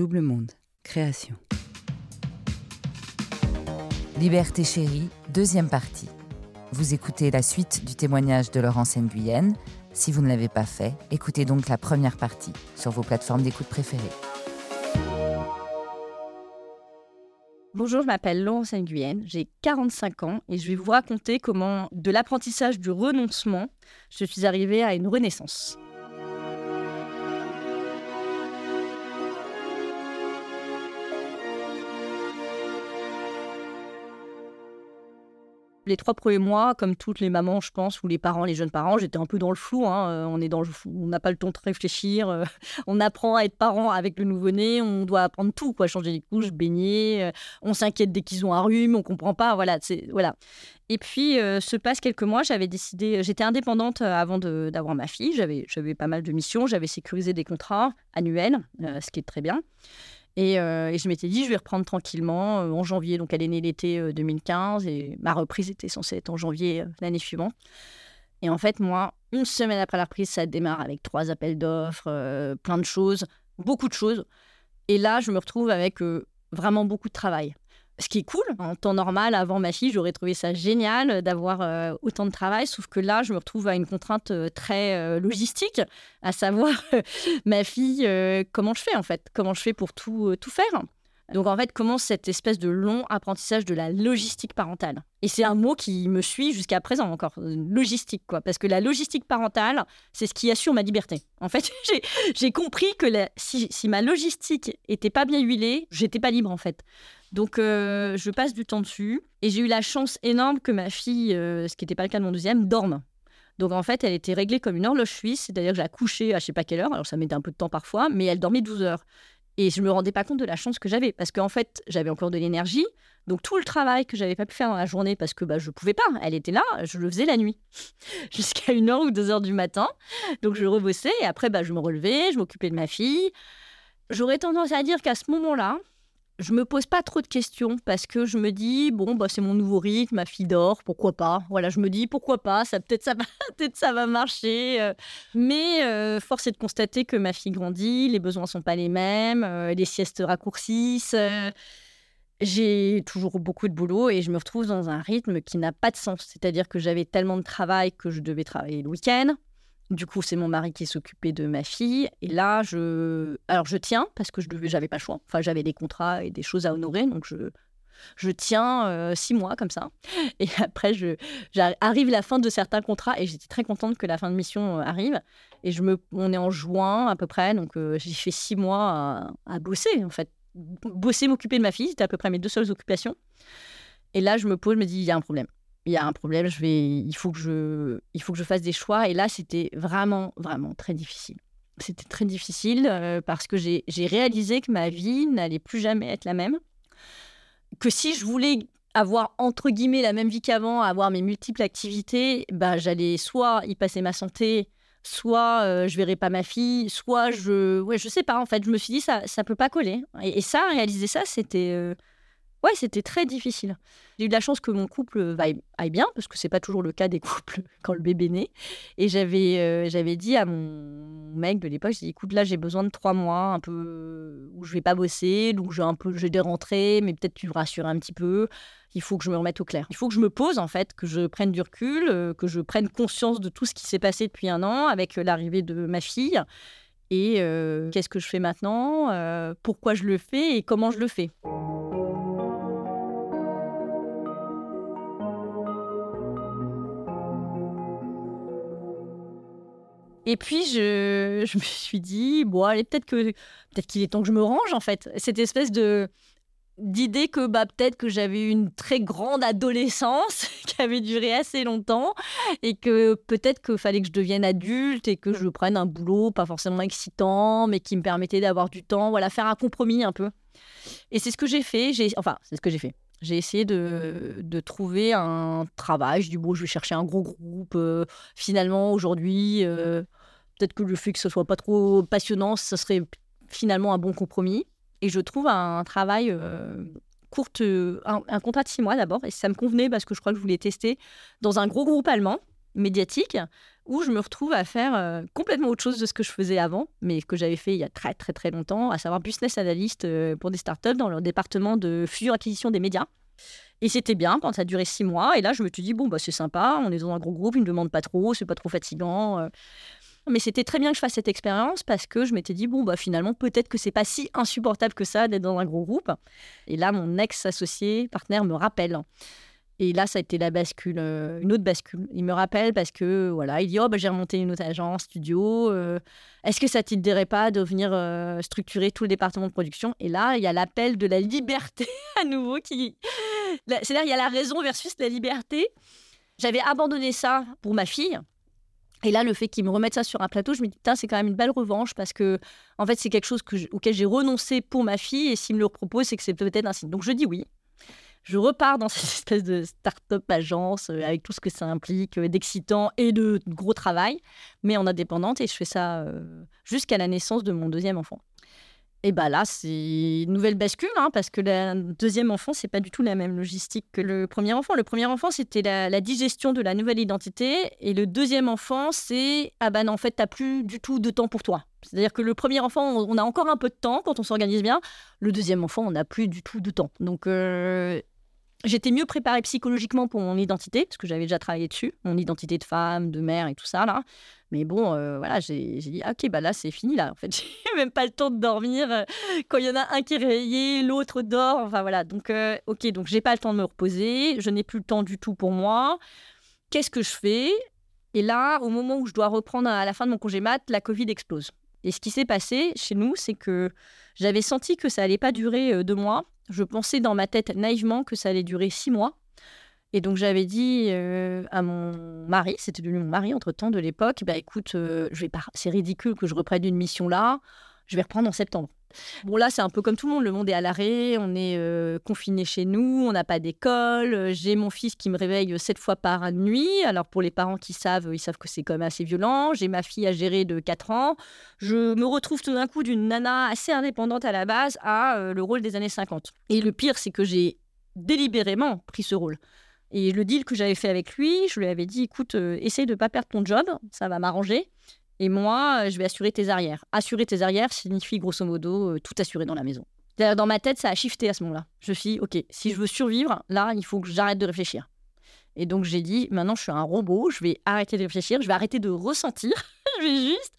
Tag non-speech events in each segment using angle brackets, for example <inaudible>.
Double Monde, création. Liberté chérie, deuxième partie. Vous écoutez la suite du témoignage de Laurence Nguyen. Si vous ne l'avez pas fait, écoutez donc la première partie sur vos plateformes d'écoute préférées. Bonjour, je m'appelle Laurence Nguyen, j'ai 45 ans et je vais vous raconter comment, de l'apprentissage du renoncement, je suis arrivée à une renaissance. Les trois premiers mois, comme toutes les mamans, je pense, ou les parents, les jeunes parents, j'étais un peu dans le flou. Hein. Euh, on est on n'a pas le temps de réfléchir. Euh, <laughs> on apprend à être parent avec le nouveau-né. On doit apprendre tout, quoi, changer les couches, baigner. Euh, on s'inquiète dès qu'ils ont un rhume, on comprend pas. Voilà, voilà. Et puis se passent quelques mois. J'avais décidé, j'étais indépendante avant d'avoir ma fille. J'avais pas mal de missions. J'avais sécurisé des contrats annuels, ce qui est très bien. Euh, et, je m'étais dit, je vais reprendre tranquillement euh, en janvier. Donc, elle est née l'été 2015 euh, et ma reprise était censée être en janvier l'année suivante. Et en fait, moi, une semaine après la reprise, ça démarre avec trois appels d'offres, plein de choses, beaucoup de choses. Et là, je me retrouve avec vraiment beaucoup de travail ce qui est cool. En temps normal, avant ma fille, j'aurais trouvé ça génial d'avoir euh, autant de travail, sauf que là, je me retrouve à une contrainte euh, très euh, logistique, à savoir <laughs> ma fille, comment je fais en fait, comment je fais pour tout, tout faire? Donc en fait, commence cette espèce de long apprentissage de la logistique parentale. Et c'est un mot qui me suit jusqu'à présent encore, logistique quoi, parce que la logistique parentale, c'est ce qui assure ma liberté. En fait, <laughs> j'ai compris que si, si, ma logistique était pas bien huilée, j'étais pas libre en fait. Donc, euh, je passe du temps dessus. Et j'ai eu la chance énorme que ma fille, euh, ce qui n'était pas le cas de mon deuxième, dorme. Donc, en fait, elle était réglée comme une horloge suisse. C'est-à-dire que j'ai accouché à je sais pas quelle heure. Alors, ça mettait un peu de temps parfois, mais elle dormait 12 heures. Et je me rendais pas compte de la chance que j'avais. Parce qu'en fait, j'avais encore de l'énergie. Donc, tout le travail que j'avais pas pu faire dans la journée parce que bah, je pouvais pas, elle était là, je le faisais la nuit. <laughs> Jusqu'à 1 heure ou 2 heures du matin. Donc, je rebossais. Et après, bah, je me relevais, je m'occupais de ma fille. J'aurais tendance à dire qu'à ce moment-là, je me pose pas trop de questions parce que je me dis bon bah c'est mon nouveau rythme, ma fille dort, pourquoi pas. Voilà, je me dis pourquoi pas, ça peut-être ça va <laughs> peut-être ça va marcher. Euh. Mais euh, force est de constater que ma fille grandit, les besoins sont pas les mêmes, euh, les siestes raccourcissent. j'ai toujours beaucoup de boulot et je me retrouve dans un rythme qui n'a pas de sens. C'est-à-dire que j'avais tellement de travail que je devais travailler le week-end. Du coup, c'est mon mari qui s'occupait de ma fille. Et là, je, alors je tiens parce que je n'avais pas le choix. Enfin, j'avais des contrats et des choses à honorer, donc je, je tiens euh, six mois comme ça. <laughs> Et après, je, arrive la fin de certains contrats et j'étais très contente que la fin de mission euh, arrive. Et je me, on est en juin à peu près, donc euh, j'ai fait six mois à, bosser en fait, bosser, m'occuper de ma fille, c'était à peu près mes deux seules occupations. Et là, je me pose, je me dis, il y a un problème il y a un problème, je vais, il, faut que je, il faut que je fasse des choix. Et là, c'était vraiment, vraiment très difficile. C'était très difficile euh, parce que j'ai réalisé que ma vie n'allait plus jamais être la même. Que si je voulais avoir, entre guillemets, la même vie qu'avant, avoir mes multiples activités, bah, j'allais soit y passer ma santé, soit euh, je verrais pas ma fille, soit je... Ouais, je sais pas, en fait. Je me suis dit, ça ça peut pas coller. Et, ça, réaliser ça, c'était... Euh, Ouais, c'était très difficile. J'ai eu de la chance que mon couple aille bien, parce que c'est pas toujours le cas des <laughs> couples quand le bébé naît. Et j'avais euh, j'avais dit à mon mec de l'époque, écoute, là, j'ai besoin de trois mois, un peu où je vais pas bosser, donc j'ai un peu, j'ai des rentrées, mais peut-être tu me rassures un petit peu. Il faut que je me remette au clair. Il faut que je me pose, en fait, que je prenne du recul, euh, que je prenne conscience de tout ce qui s'est passé depuis un an avec euh, l'arrivée de ma fille. Et qu'est-ce que je fais maintenant Pourquoi je le fais et comment je le fais Et puis, je, je me suis dit, bon, allez, peut-être que peut-être qu'il est temps que je me range, en fait. Cette espèce de d'idée que bah, peut-être que j'avais une très grande adolescence <laughs> qui avait duré assez longtemps et que peut-être qu'il fallait que je devienne adulte et que je prenne un boulot pas forcément excitant mais qui me permettait d'avoir du temps, voilà, faire un compromis un peu. Et c'est ce que j'ai fait, j'ai enfin, c'est ce que j'ai fait. J'ai essayé de, de, trouver un travail. Je dis, bon, je vais chercher un gros groupe. Euh, finalement, aujourd'hui, euh, peut-être que le fait que ce soit pas trop passionnant, ça serait finalement un bon compromis. Et je trouve un, travail euh, court, un, un, contrat de six mois d'abord. Et ça me convenait parce que je crois que je voulais tester dans un gros groupe allemand médiatique où je me retrouve à faire euh, complètement autre chose de ce que je faisais avant, mais que j'avais fait il y a très très très longtemps, à savoir business analyst euh, pour des startups dans le département de fusion acquisition des médias. Et c'était bien quand ça a six mois. Et là, je me suis dit, bon, bah, c'est sympa, on est dans un gros groupe, ils ne demandent pas trop, c'est pas trop fatigant. Mais c'était très bien que je fasse cette expérience parce que je m'étais dit, bon, bah, finalement, peut-être que c'est pas si insupportable que ça d'être dans un gros groupe. Et là, mon ex-associé, partenaire, me rappelle. Et là, ça a été la bascule, euh, une autre bascule. Il me rappelle parce que, voilà, il dit, oh, bah, j'ai remonté une autre agence, studio. Euh, est-ce que ça t'aiderait pas de venir euh, structurer tout le département de production? Et là, il y a l'appel de la liberté <laughs> à nouveau qui... C'est-à-dire, il y a la raison versus la liberté. J'avais abandonné ça pour ma fille. Et là, le fait qu'ils me remettent ça sur un plateau, je me dis, putain, c'est quand même une belle revanche parce que, en fait, c'est quelque chose que auquel j'ai renoncé pour ma fille. Et s'ils me le proposent, c'est que c'est peut-être un signe. Donc, je dis oui je repars dans <laughs> cette espèce de start-up agence euh, avec tout ce que ça implique euh, d'excitant et de gros travail, mais en indépendante et je fais ça euh, jusqu'à la naissance de mon deuxième enfant. Et bah là, c'est une nouvelle bascule, hein, parce que le deuxième enfant, c'est pas du tout la même logistique que le premier enfant. Le premier enfant, c'était la, digestion de la nouvelle identité, et le deuxième enfant, c'est ah ben en fait, t'as plus du tout de temps pour toi. C'est-à-dire que le premier enfant, on a encore un peu de temps quand on s'organise bien. Le deuxième enfant, on n'a plus du tout de temps. Donc J'étais mieux préparée psychologiquement pour mon identité, parce que j'avais déjà travaillé dessus, mon identité de femme, de mère et tout ça, là. Mais bon, euh, voilà, j'ai dit, ok, bah là, c'est fini, là. En fait, <laughs> j'ai même pas le temps de dormir. Euh, quand il y en a un qui est réveillé, l'autre dort. Enfin, voilà. Donc, euh, ok, donc j'ai pas le temps de me reposer. Je n'ai plus le temps du tout pour moi. Qu'est-ce que je fais? Et là, au moment où je dois reprendre à la fin de mon congé mat, la Covid explose. Et ce qui s'est passé chez nous, c'est que j'avais senti que ça allait pas durer deux mois je pensais dans ma tête naïvement que ça allait durer six mois. Et donc j'avais dit euh, à mon mari, c'était devenu mon mari entre temps de l'époque, bah écoute, euh, c'est ridicule que je reprenne une mission là, je vais reprendre en septembre. Bon, là, c'est un peu comme tout le monde. Le monde est à l'arrêt. On est euh, confiné chez nous. On n'a pas d'école. J'ai mon fils qui me réveille sept fois par nuit. Alors, pour les parents qui savent, ils savent que c'est quand même assez violent. J'ai ma fille à gérer de 4 ans. Je me retrouve tout d'un coup d'une nana assez indépendante à la base à le rôle des années 50. Et le pire, c'est que j'ai délibérément pris ce rôle. Et le deal que j'avais fait avec lui, je lui avais dit écoute, essaye de ne pas perdre ton job, ça va m'arranger. Et moi, euh, je vais assurer tes arrières. Assurer tes arrières signifie grosso modo euh, tout assurer dans la maison. Dans ma tête, ça a shifté à ce moment-là. Je me suis dit, OK, si je veux survivre, là, il faut que j'arrête de réfléchir. Et donc, j'ai dit, maintenant, je suis un robot, je vais arrêter de réfléchir, je vais arrêter de ressentir, <laughs> je vais juste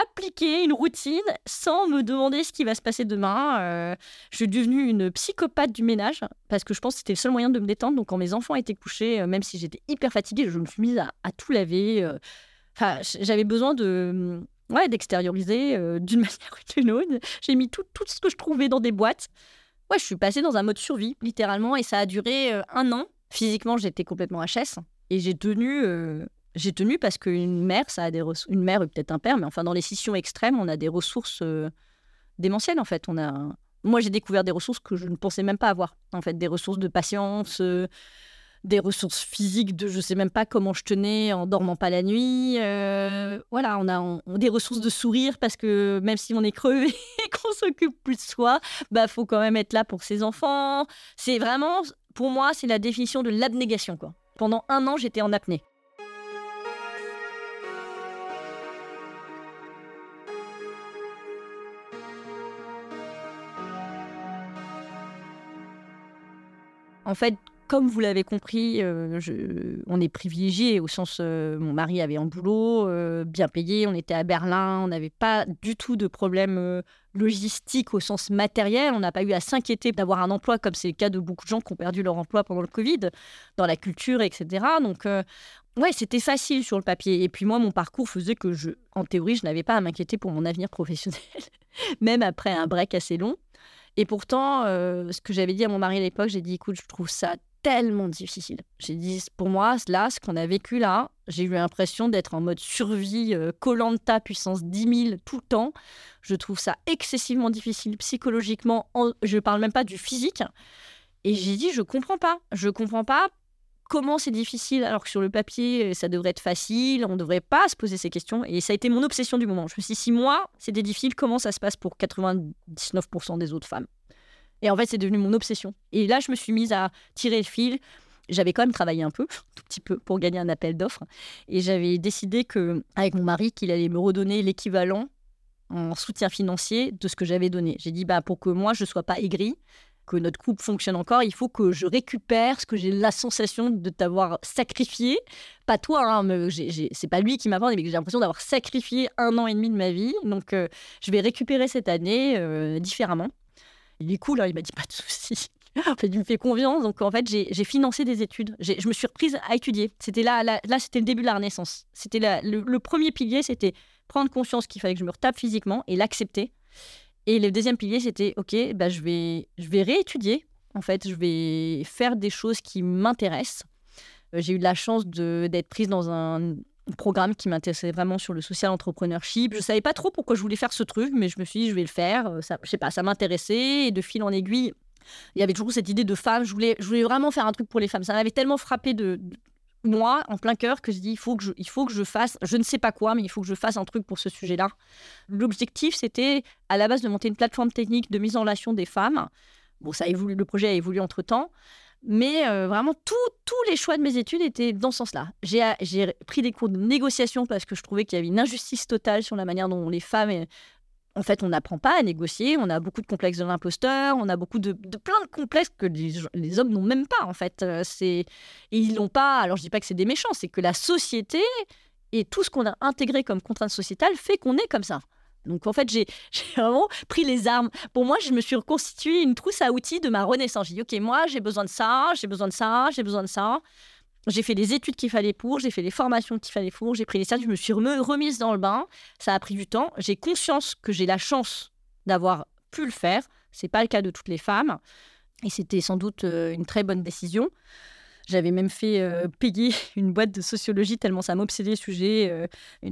appliquer une routine sans me demander ce qui va se passer demain. Euh, je suis devenue une psychopathe du ménage parce que je pense que c'était le seul moyen de me détendre. Donc, quand mes enfants étaient couchés, même si j'étais hyper fatiguée, je me suis mise à, tout laver j'avais besoin de ouais, d'extérioriser euh, d'une <laughs> manière ou d'une autre. J'ai mis tout, ce que je trouvais dans des boîtes. Ouais, je suis passée dans un mode survie, littéralement, et ça a duré euh, un an. Physiquement, j'étais complètement HS. Et j'ai tenu, euh, j'ai tenu parce qu'une mère, ça a des une mère ou peut-être un père, mais enfin, dans les scissions extrêmes, on a des ressources démentielles, en fait. On a... Moi, j'ai découvert des ressources que je ne pensais même pas avoir. En fait, des ressources de patience, des ressources physiques de je sais même pas comment je tenais en dormant pas la nuit. Euh, voilà, on a des ressources de sourire parce que même si on est crevé <laughs> et qu'on s'occupe plus de soi, bah faut quand même être là pour ses enfants. C'est vraiment, pour moi, c'est la définition de l'abnégation quoi. Pendant un an, j'étais en apnée. En fait, comme vous l'avez compris, euh, on est privilégié au sens, euh, mon mari avait un boulot euh, bien payé, on était à Berlin, on n'avait pas du tout de problème logistique au sens matériel, on n'a pas eu à s'inquiéter d'avoir un emploi comme c'est le cas de beaucoup de gens qui ont perdu leur emploi pendant le Covid, dans la culture, etc. Donc, ouais, c'était facile sur le papier. Et puis moi, mon parcours faisait que, je, en théorie, je n'avais pas à m'inquiéter pour mon avenir professionnel, <laughs> même après un break assez long. Et pourtant, ce que j'avais dit à mon mari à l'époque, j'ai dit, écoute, je trouve ça tellement difficile. J'ai dit, pour moi, là, ce qu'on a vécu là, j'ai eu l'impression d'être en mode survie, euh, Colanta, puissance 10 000 tout le temps. Je trouve ça excessivement difficile psychologiquement. Je ne parle même pas du physique. Et j'ai dit, je comprends pas. Je comprends pas comment c'est difficile alors que sur le papier, ça devrait être facile. On ne devrait pas se poser ces questions. Et ça a été mon obsession du moment. Je me suis dit, si moi, c'était difficile, comment ça se passe pour 99% des autres femmes? Et en fait, c'est devenu mon obsession. Et là, je me suis mise à tirer le fil. j'avais quand même travaillé un peu, tout petit peu, pour gagner un appel d'offres. Et j'avais décidé que, avec mon mari, qu'il allait me redonner l'équivalent en soutien financier de ce que j'avais donné. J'ai dit, bah, pour que moi, je ne sois pas aigrie, que notre couple fonctionne encore, il faut que je récupère ce que j'ai la sensation de t'avoir sacrifié. Pas toi, hein, c'est pas lui qui m'a vendu, mais j'ai l'impression d'avoir sacrifié un an et demi de ma vie. Donc, euh, je vais récupérer cette année euh, différemment. Il est cool, hein, il m'a dit pas de souci. En fait, il me fait confiance. Donc, en fait, j'ai financé des études. Je me suis reprise à étudier. C'était là, là, c'était le début de la renaissance. C'était le, premier pilier, c'était prendre conscience qu'il fallait que je me retape physiquement et l'accepter. Et le deuxième pilier, c'était OK, bah, je, vais, je vais réétudier. En fait, je vais faire des choses qui m'intéressent. Euh, j'ai eu de la chance d'être prise dans un programme qui m'intéressait vraiment sur le social entrepreneurship. Je ne savais pas trop pourquoi je voulais faire ce truc, mais je me suis dit, je vais le faire. Euh, ça, je sais pas, ça m'intéressait. Et de fil en aiguille, il y avait toujours cette idée de femme. Je voulais, je voulais vraiment faire un truc pour les femmes. Ça m'avait tellement frappé de, moi, en plein cœur, que je dis, il faut que je, il faut que je fasse, je ne sais pas quoi, mais il faut que je fasse un truc pour ce sujet-là. L'objectif, c'était à la base de monter une plateforme technique de mise en relation des femmes. Bon, ça a évolué, le projet a évolué entre-temps. Mais euh, vraiment, tous les choix de mes études étaient dans ce sens-là. J'ai pris des cours de négociation parce que je trouvais qu'il y avait une injustice totale sur la manière dont les femmes en fait, on n'apprend pas à négocier, on a beaucoup de complexes de l'imposteur, on a beaucoup de, plein de complexes que les, hommes n'ont même pas, en fait. Euh, c'est, ils l'ont pas, alors je dis pas que c'est des méchants, c'est que la société et tout ce qu'on a intégré comme contrainte sociétale fait qu'on est comme ça. Donc en fait, j'ai <laughs> vraiment pris les armes. Pour moi, je me suis reconstitué une trousse à outils de ma renaissance. J'ai dit, OK, moi, j'ai besoin de ça, j'ai besoin de ça, j'ai besoin de ça. J'ai fait les études qu'il fallait pour, j'ai fait les formations qu'il fallait pour, j'ai pris les services, je me suis remise dans le bain. Ça a pris du temps. J'ai conscience que j'ai la chance d'avoir pu le faire. C'est pas le cas de toutes les femmes. Et c'était sans doute euh, une très bonne décision. J'avais même fait euh, payer <laughs> une boîte de sociologie tellement ça m'obsédait le sujet. Euh,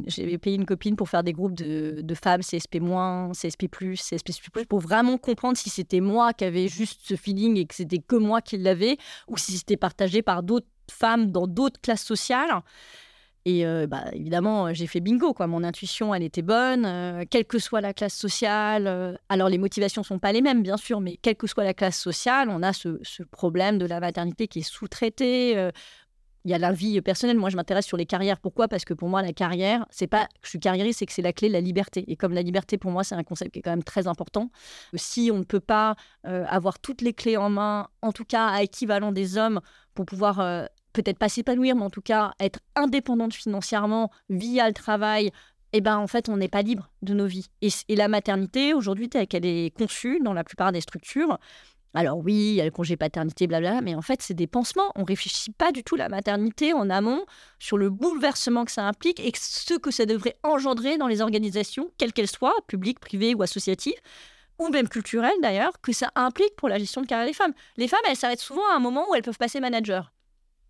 j'avais payé une copine pour faire des groupes de, de femmes CSP-, CSP+, CSP+, pour vraiment comprendre si c'était moi qui avais juste ce feeling et que c'était que moi qui l'avais ou si c'était partagé par d'autres femmes dans d'autres classes sociales. Et euh, bah, évidemment, j'ai fait bingo. Quoi. Mon intuition, elle était bonne, euh, quelle que soit la classe sociale. Euh, alors, les motivations ne sont pas les mêmes, bien sûr, mais quelle que soit la classe sociale, on a ce, ce problème de la maternité qui est sous-traité, il y a la vie personnelle. Moi, je m'intéresse sur les carrières. Pourquoi? Parce que pour moi, la carrière, c'est pas je suis carriériste, c'est que c'est la clé de la liberté. Et comme la liberté, pour moi, c'est un concept qui est quand même très important. Si on ne peut pas avoir toutes les clés en main, en tout cas à équivalent des hommes, pour pouvoir peut-être pas s'épanouir, mais en tout cas être indépendante financièrement via le travail, eh ben, en fait, on n'est pas libre de nos vies. Et, la maternité, aujourd'hui, telle qu'elle est conçue dans la plupart des structures, alors oui, il y a le congé paternité, blabla, mais en fait, c'est des pansements. On réfléchit pas du tout la maternité en amont sur le bouleversement que ça implique et ce que ça devrait engendrer dans les organisations, quelles qu'elles soient, publiques, privées ou associatives, ou même culturelles d'ailleurs, que ça implique pour la gestion de carrière des femmes. Les femmes, elles s'arrêtent souvent à un moment où elles peuvent passer manager.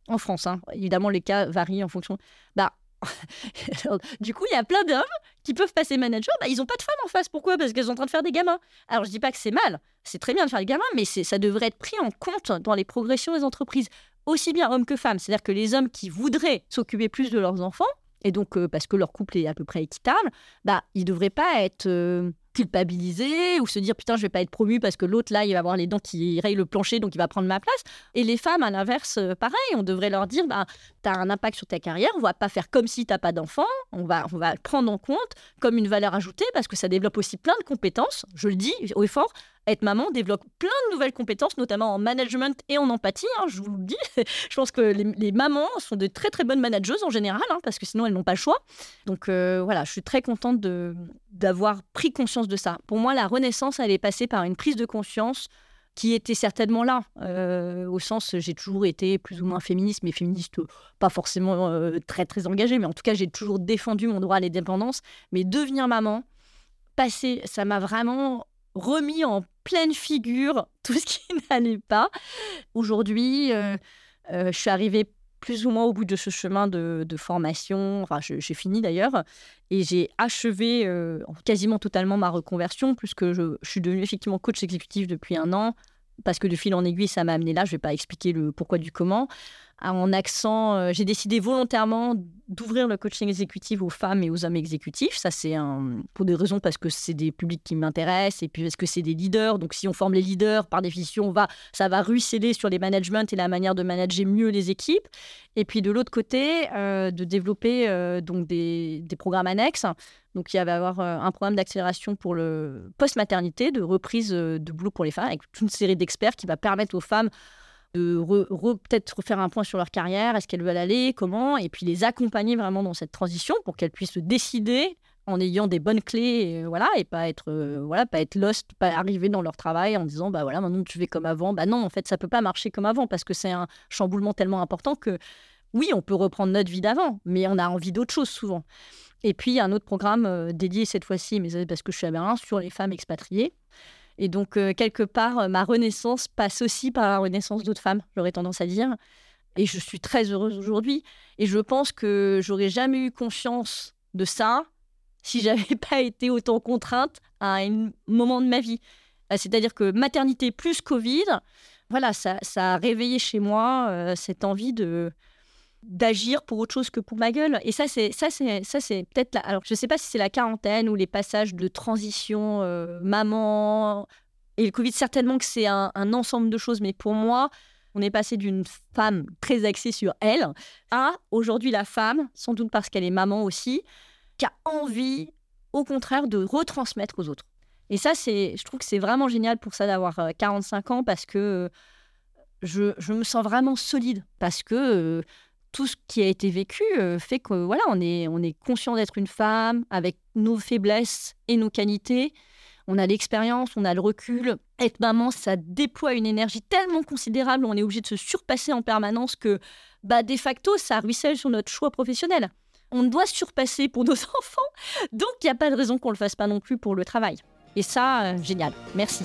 En France, hein. évidemment, les cas varient en fonction. Bah, <laughs> du coup, il y a plein d'hommes qui peuvent passer manager, bah, ils n'ont pas de femmes en face. Pourquoi? Parce qu'elles sont en train de faire des gamins. Alors, je dis pas que c'est mal, c'est très bien de faire des gamins, mais ça devrait être pris en compte dans les progressions des entreprises, aussi bien hommes que femmes. C'est-à-dire que les hommes qui voudraient s'occuper plus de leurs enfants, et donc euh, parce que leur couple est à peu près équitable, bah, ils ne devraient pas être... Euh, culpabiliser ou se dire putain je vais pas être promu parce que l'autre là il va avoir les dents qui rayent le plancher donc il va prendre ma place. Et les femmes à l'inverse euh, pareil on devrait leur dire bah as un impact sur ta carrière on va pas faire comme si t'as pas d'enfant on va on va prendre en compte comme une valeur ajoutée parce que ça développe aussi plein de compétences je le dis haut et fort être maman développe plein de nouvelles compétences, notamment en management et en empathie. Hein, je vous le dis, <laughs> je pense que les, mamans sont de très très bonnes manageuses en général, hein, parce que sinon elles n'ont pas le choix. Donc euh, voilà, je suis très contente d'avoir pris conscience de ça. Pour moi, la renaissance, elle est passée par une prise de conscience qui était certainement là, euh, au sens, j'ai toujours été plus ou moins féministe, mais féministe pas forcément euh, très très engagée, mais en tout cas, j'ai toujours défendu mon droit à l'indépendance. Mais devenir maman, passer, ça m'a vraiment remis en pleine figure <laughs> tout ce qui <laughs> n'allait pas. Aujourd'hui, euh, euh, je suis arrivée plus ou moins au bout de ce chemin de, formation. Enfin, j'ai fini d'ailleurs. Et j'ai achevé euh, quasiment totalement ma reconversion, puisque je, je suis devenue effectivement coach exécutif depuis un an, parce que de fil en aiguille, ça m'a amené là. Je ne vais pas expliquer le pourquoi du comment. En accent, euh, j'ai décidé volontairement d'ouvrir le coaching exécutif aux femmes et aux hommes exécutifs. Ça, c'est pour des raisons parce que c'est des publics qui m'intéressent et puis parce que c'est des leaders. Donc, si on forme les leaders, par définition, va, ça va ruisseler sur les managements et la manière de manager mieux les équipes. Et puis, de l'autre côté, euh, de développer euh, donc des, programmes annexes. Donc, il y avoir un programme d'accélération pour le post-maternité, de reprise de boulot pour les femmes, avec toute une série d'experts qui va permettre aux femmes peut-être refaire un point sur leur carrière, est-ce qu'elles veulent aller, comment, et puis les accompagner vraiment dans cette transition pour qu'elles puissent se décider en ayant des bonnes clés, euh, voilà, et pas être, euh, voilà, pas être lost, pas arriver dans leur travail en disant, bah voilà, maintenant tu fais comme avant. Bah non, en fait, ça peut pas marcher comme avant parce que c'est un chamboulement tellement important que, oui, on peut reprendre notre vie d'avant, mais on a envie d'autre chose souvent. Et puis, il y a un autre programme euh, dédié cette fois-ci, mais parce que je suis à Berlin, sur les femmes expatriées. Et donc, euh, quelque part, euh, ma renaissance passe aussi par la renaissance d'autres femmes, j'aurais tendance à dire. Et je suis très heureuse aujourd'hui. Et je pense que j'aurais jamais eu conscience de ça si <laughs> j'avais pas été autant contrainte à un moment de ma vie. Euh, c'est-à-dire que maternité plus Covid, voilà, ça, ça a réveillé chez moi cette envie de, d'agir pour autre chose que pour ma gueule. Et ça, c'est ça, c'est ça, c'est peut-être Alors, je sais pas si c'est la quarantaine ou les passages de transition euh, maman et le Covid. Certainement que c'est un, ensemble de choses, mais pour moi, on est passé d'une femme très axée sur elle à aujourd'hui la femme, sans doute parce qu'elle est maman aussi, qui a envie, au contraire, de retransmettre aux autres. Et ça, c'est, je trouve que c'est vraiment génial pour ça d'avoir 45 euh, ans parce que euh, je, je, me sens vraiment solide parce que tout ce qui a été vécu euh, fait que voilà, on est, on est conscient d'être une femme avec nos faiblesses et nos qualités. On a l'expérience, on a le recul. Être maman, ça déploie une énergie tellement considérable, on est obligé de se surpasser en permanence que, bah, de facto, ça ruisselle sur notre choix professionnel. On doit surpasser pour <laughs> nos enfants, donc il n'y a pas de raison qu'on ne le fasse pas non plus pour le travail. Et ça, euh, génial. Merci.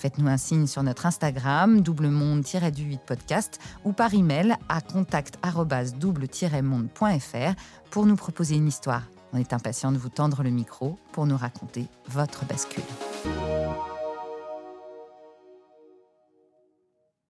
Faites-nous un signe sur notre Instagram, doublemonde-du8 podcast, ou par email à contact-double-monde.fr pour nous proposer une histoire. On est impatient de vous tendre le micro pour nous raconter votre bascule.